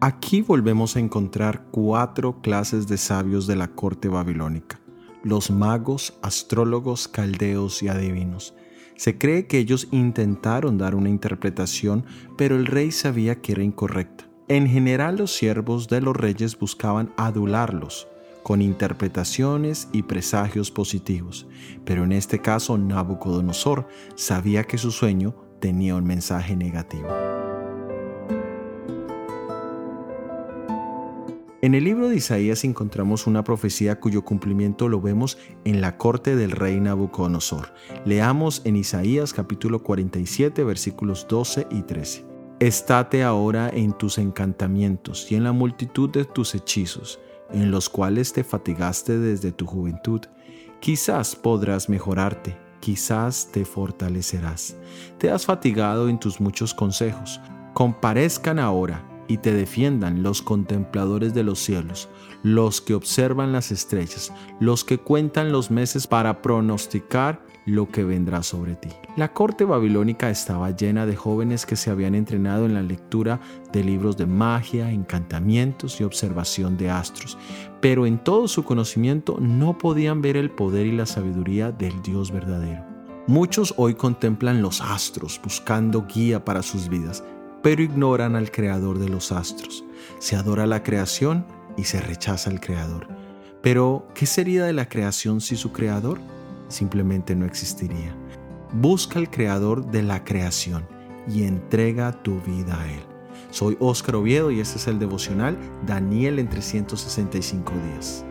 Aquí volvemos a encontrar cuatro clases de sabios de la corte babilónica, los magos, astrólogos, caldeos y adivinos. Se cree que ellos intentaron dar una interpretación, pero el rey sabía que era incorrecta. En general los siervos de los reyes buscaban adularlos, con interpretaciones y presagios positivos, pero en este caso Nabucodonosor sabía que su sueño tenía un mensaje negativo. En el libro de Isaías encontramos una profecía cuyo cumplimiento lo vemos en la corte del rey Nabucodonosor. Leamos en Isaías capítulo 47 versículos 12 y 13. Estate ahora en tus encantamientos y en la multitud de tus hechizos, en los cuales te fatigaste desde tu juventud. Quizás podrás mejorarte, quizás te fortalecerás. Te has fatigado en tus muchos consejos. Comparezcan ahora y te defiendan los contempladores de los cielos, los que observan las estrellas, los que cuentan los meses para pronosticar lo que vendrá sobre ti. La corte babilónica estaba llena de jóvenes que se habían entrenado en la lectura de libros de magia, encantamientos y observación de astros, pero en todo su conocimiento no podían ver el poder y la sabiduría del Dios verdadero. Muchos hoy contemplan los astros buscando guía para sus vidas, pero ignoran al creador de los astros. Se adora la creación y se rechaza al creador. Pero, ¿qué sería de la creación si su creador simplemente no existiría? Busca al creador de la creación y entrega tu vida a él. Soy Óscar Oviedo y este es el devocional Daniel en 365 días.